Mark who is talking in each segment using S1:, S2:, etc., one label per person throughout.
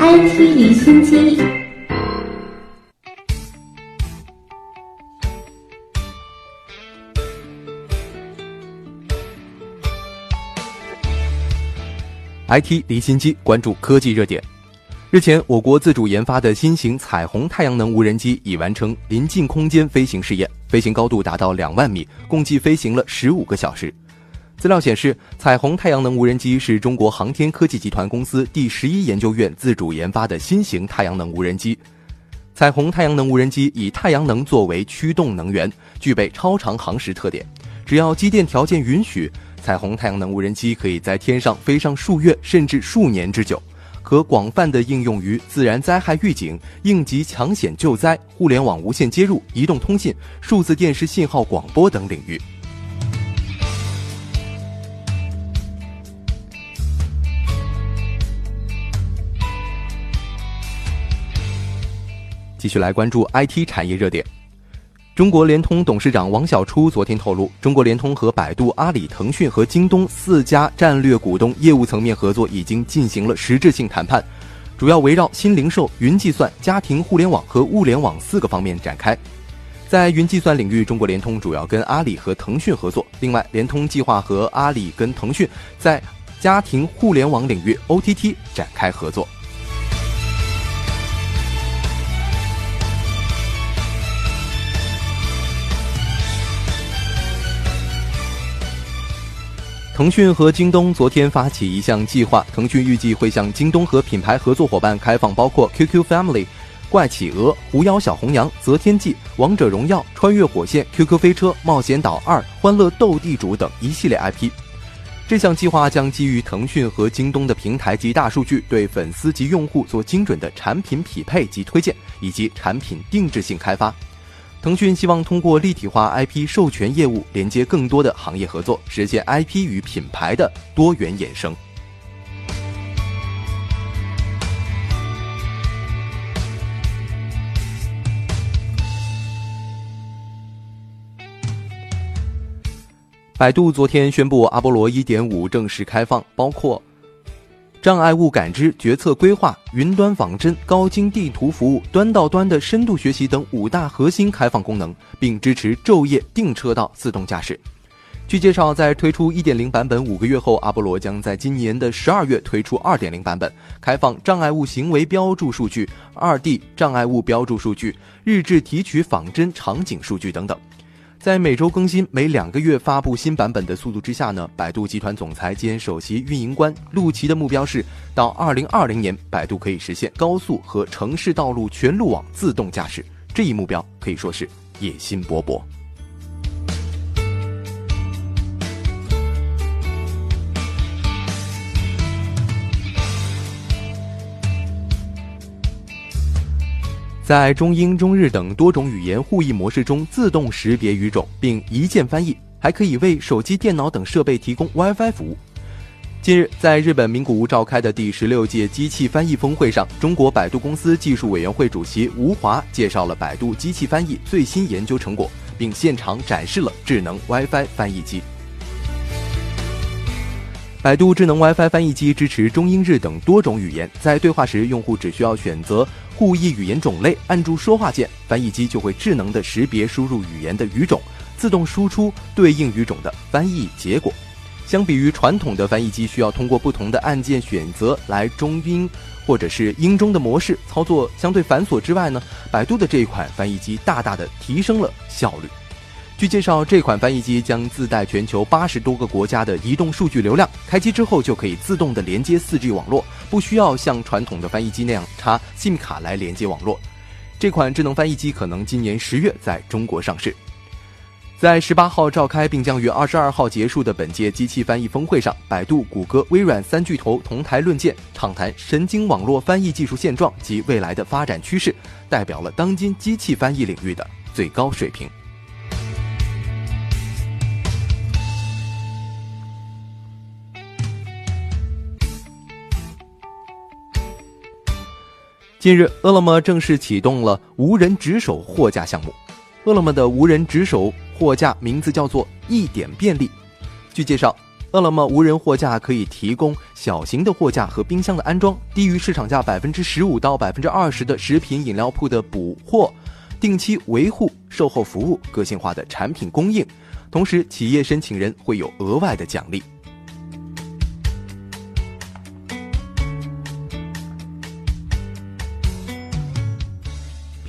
S1: IT 离心机。
S2: IT 离心机关注科技热点。日前，我国自主研发的新型彩虹太阳能无人机已完成临近空间飞行试验，飞行高度达到两万米，共计飞行了十五个小时。资料显示，彩虹太阳能无人机是中国航天科技集团公司第十一研究院自主研发的新型太阳能无人机。彩虹太阳能无人机以太阳能作为驱动能源，具备超长航时特点。只要机电条件允许。彩虹太阳能无人机可以在天上飞上数月甚至数年之久，可广泛的应用于自然灾害预警、应急抢险救灾、互联网无线接入、移动通信、数字电视信号广播等领域。继续来关注 IT 产业热点。中国联通董事长王晓初昨天透露，中国联通和百度、阿里、腾讯和京东四家战略股东业务层面合作已经进行了实质性谈判，主要围绕新零售、云计算、家庭互联网和物联网四个方面展开。在云计算领域，中国联通主要跟阿里和腾讯合作；另外，联通计划和阿里跟腾讯在家庭互联网领域 OTT 展开合作。腾讯和京东昨天发起一项计划，腾讯预计会向京东和品牌合作伙伴开放包括 QQ Family、怪企鹅、狐妖小红娘、择天记、王者荣耀、穿越火线、QQ 飞车、冒险岛二、欢乐斗地主等一系列 IP。这项计划将基于腾讯和京东的平台及大数据，对粉丝及用户做精准的产品匹配及推荐，以及产品定制性开发。腾讯希望通过立体化 IP 授权业务，连接更多的行业合作，实现 IP 与品牌的多元衍生。百度昨天宣布，阿波罗1.5正式开放，包括。障碍物感知、决策规划、云端仿真、高精地图服务、端到端的深度学习等五大核心开放功能，并支持昼夜定车道自动驾驶。据介绍，在推出1.0版本五个月后，阿波罗将在今年的十二月推出2.0版本，开放障碍物行为标注数据、2D 障碍物标注数据、日志提取仿真场景数据等等。在每周更新、每两个月发布新版本的速度之下呢，百度集团总裁兼首席运营官陆琪的目标是，到二零二零年，百度可以实现高速和城市道路全路网自动驾驶。这一目标可以说是野心勃勃。在中英中日等多种语言互译模式中自动识别语种，并一键翻译，还可以为手机、电脑等设备提供 WiFi 服务。近日，在日本名古屋召开的第十六届机器翻译峰会上，中国百度公司技术委员会主席吴华介绍了百度机器翻译最新研究成果，并现场展示了智能 WiFi 翻译机。百度智能 WiFi 翻译机支持中英日等多种语言，在对话时，用户只需要选择。故意语言种类，按住说话键，翻译机就会智能的识别输入语言的语种，自动输出对应语种的翻译结果。相比于传统的翻译机需要通过不同的按键选择来中英或者是英中的模式操作相对繁琐之外呢，百度的这一款翻译机大大的提升了效率。据介绍，这款翻译机将自带全球八十多个国家的移动数据流量，开机之后就可以自动的连接 4G 网络，不需要像传统的翻译机那样插 SIM 卡来连接网络。这款智能翻译机可能今年十月在中国上市。在十八号召开并将于二十二号结束的本届机器翻译峰会上，百度、谷歌、微软三巨头同台论剑，畅谈神经网络翻译技术现状及未来的发展趋势，代表了当今机器翻译领域的最高水平。近日，饿了么正式启动了无人值守货架项目。饿了么的无人值守货架名字叫做“一点便利”。据介绍，饿了么无人货架可以提供小型的货架和冰箱的安装，低于市场价百分之十五到百分之二十的食品饮料铺的补货、定期维护、售后服务、个性化的产品供应，同时企业申请人会有额外的奖励。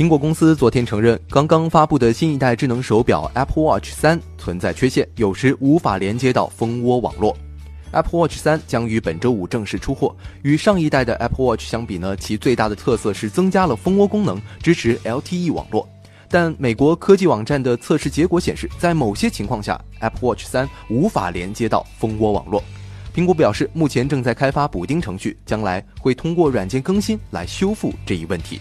S2: 苹果公司昨天承认，刚刚发布的新一代智能手表 Apple Watch 三存在缺陷，有时无法连接到蜂窝网络。Apple Watch 三将于本周五正式出货。与上一代的 Apple Watch 相比呢，其最大的特色是增加了蜂窝功能，支持 LTE 网络。但美国科技网站的测试结果显示，在某些情况下，Apple Watch 三无法连接到蜂窝网络。苹果表示，目前正在开发补丁程序，将来会通过软件更新来修复这一问题。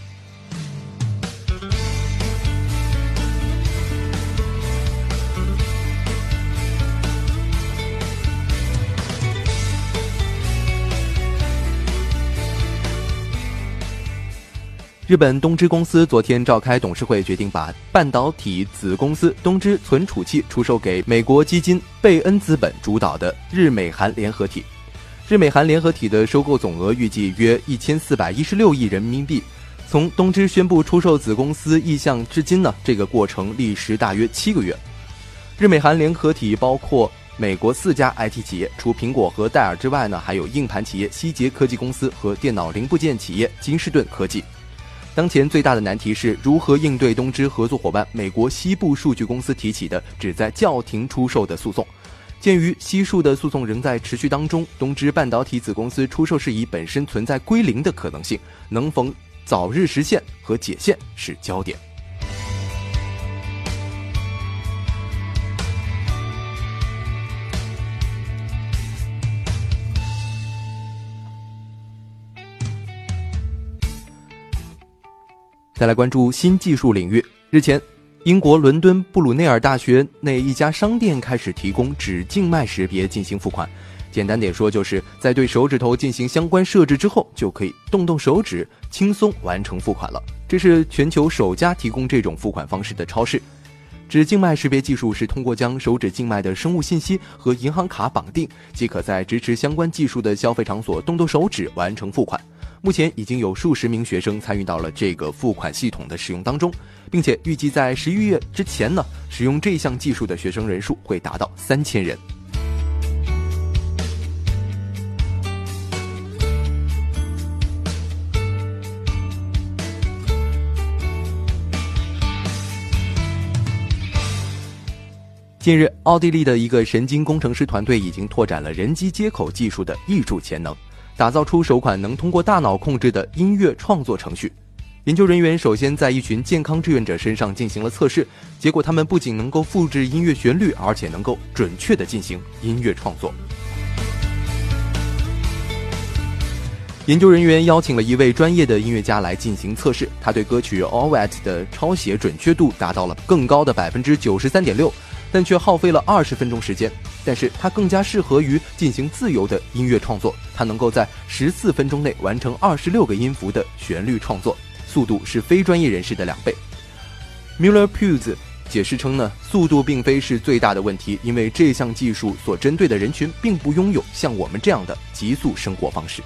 S2: 日本东芝公司昨天召开董事会，决定把半导体子公司东芝存储器出售给美国基金贝恩资本主导的日美韩联合体。日美韩联合体的收购总额预计约一千四百一十六亿人民币。从东芝宣布出售子公司意向至今呢，这个过程历时大约七个月。日美韩联合体包括美国四家 IT 企业，除苹果和戴尔之外呢，还有硬盘企业希捷科技公司和电脑零部件企业金士顿科技。当前最大的难题是如何应对东芝合作伙伴美国西部数据公司提起的旨在叫停出售的诉讼。鉴于西数的诉讼仍在持续当中，东芝半导体子公司出售事宜本身存在归零的可能性，能否早日实现和解限是焦点。再来关注新技术领域。日前，英国伦敦布鲁内尔大学内一家商店开始提供指静脉识别进行付款。简单点说，就是在对手指头进行相关设置之后，就可以动动手指，轻松完成付款了。这是全球首家提供这种付款方式的超市。指静脉识别技术是通过将手指静脉的生物信息和银行卡绑定，即可在支持相关技术的消费场所动动手指完成付款。目前已经有数十名学生参与到了这个付款系统的使用当中，并且预计在十一月之前呢，使用这项技术的学生人数会达到三千人。近日，奥地利的一个神经工程师团队已经拓展了人机接口技术的艺术潜能。打造出首款能通过大脑控制的音乐创作程序。研究人员首先在一群健康志愿者身上进行了测试，结果他们不仅能够复制音乐旋律，而且能够准确地进行音乐创作。研究人员邀请了一位专业的音乐家来进行测试，他对歌曲《All Wet》的抄写准确度达到了更高的百分之九十三点六。但却耗费了二十分钟时间，但是它更加适合于进行自由的音乐创作。它能够在十四分钟内完成二十六个音符的旋律创作，速度是非专业人士的两倍。Miller Pugh 解释称呢，速度并非是最大的问题，因为这项技术所针对的人群并不拥有像我们这样的极速生活方式。